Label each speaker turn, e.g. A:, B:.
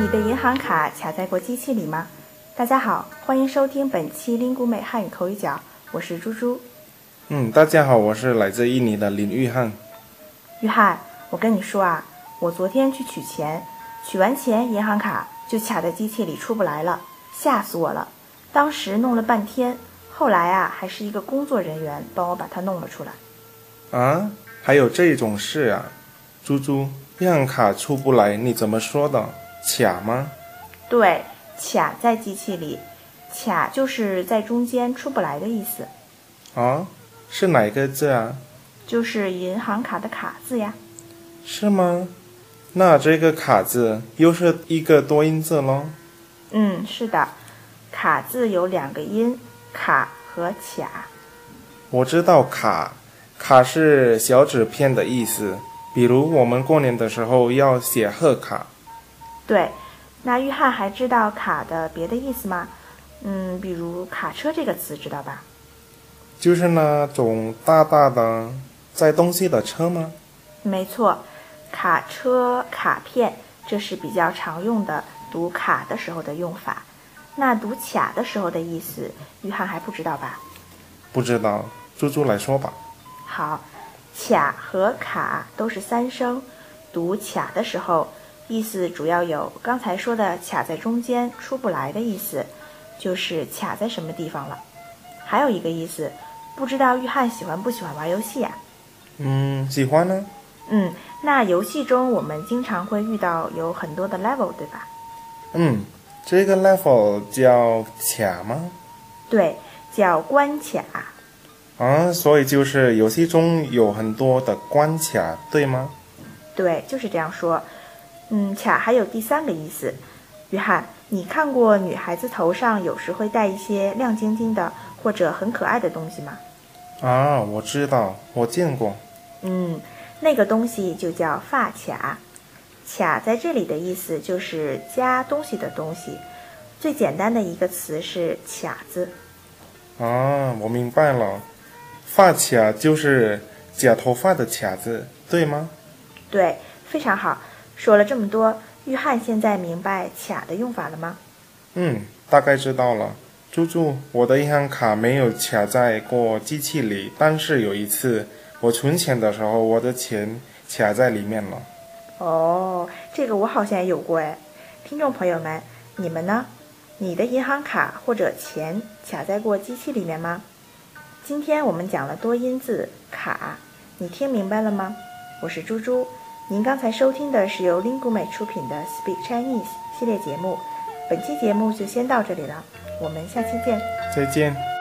A: 你的银行卡卡在过机器里吗？大家好，欢迎收听本期林古美汉语口语角，我是猪猪。
B: 嗯，大家好，我是来自印尼的林玉汉。
A: 玉汉，我跟你说啊，我昨天去取钱，取完钱银行卡就卡在机器里出不来了，吓死我了。当时弄了半天，后来啊，还是一个工作人员帮我把它弄了出来。
B: 啊，还有这种事啊？猪猪，银行卡出不来，你怎么说的？卡吗？
A: 对，卡在机器里，卡就是在中间出不来的意思。
B: 啊，是哪个字啊？
A: 就是银行卡的卡字呀。
B: 是吗？那这个卡字又是一个多音字喽？
A: 嗯，是的，卡字有两个音，卡和卡。
B: 我知道卡，卡是小纸片的意思。比如我们过年的时候要写贺卡，
A: 对，那约翰还知道卡的别的意思吗？嗯，比如卡车这个词知道吧？
B: 就是那种大大的载东西的车吗？
A: 没错，卡车、卡片，这是比较常用的读卡的时候的用法。那读卡的时候的意思，约翰还不知道吧？
B: 不知道，猪猪来说吧。
A: 好。卡和卡都是三声，读卡的时候，意思主要有刚才说的卡在中间出不来的意思，就是卡在什么地方了。还有一个意思，不知道约翰喜欢不喜欢玩游戏呀？
B: 嗯，喜欢呢。
A: 嗯，那游戏中我们经常会遇到有很多的 level，对吧？
B: 嗯，这个 level 叫卡吗？
A: 对，叫关卡。
B: 啊，所以就是游戏中有很多的关卡，对吗？
A: 对，就是这样说。嗯，卡还有第三个意思。约翰，你看过女孩子头上有时会戴一些亮晶晶的或者很可爱的东西吗？
B: 啊，我知道，我见过。
A: 嗯，那个东西就叫发卡。卡在这里的意思就是夹东西的东西。最简单的一个词是卡字。
B: 啊，我明白了。发卡就是假头发的卡子，对吗？
A: 对，非常好。说了这么多，玉汉现在明白卡的用法了吗？
B: 嗯，大概知道了。猪猪，我的银行卡没有卡在过机器里，但是有一次我存钱的时候，我的钱卡在里面了。
A: 哦，这个我好像也有过哎。听众朋友们，你们呢？你的银行卡或者钱卡在过机器里面吗？今天我们讲了多音字卡，你听明白了吗？我是猪猪，您刚才收听的是由 Lingu 美出品的 Speak Chinese 系列节目，本期节目就先到这里了，我们下期见，
B: 再见。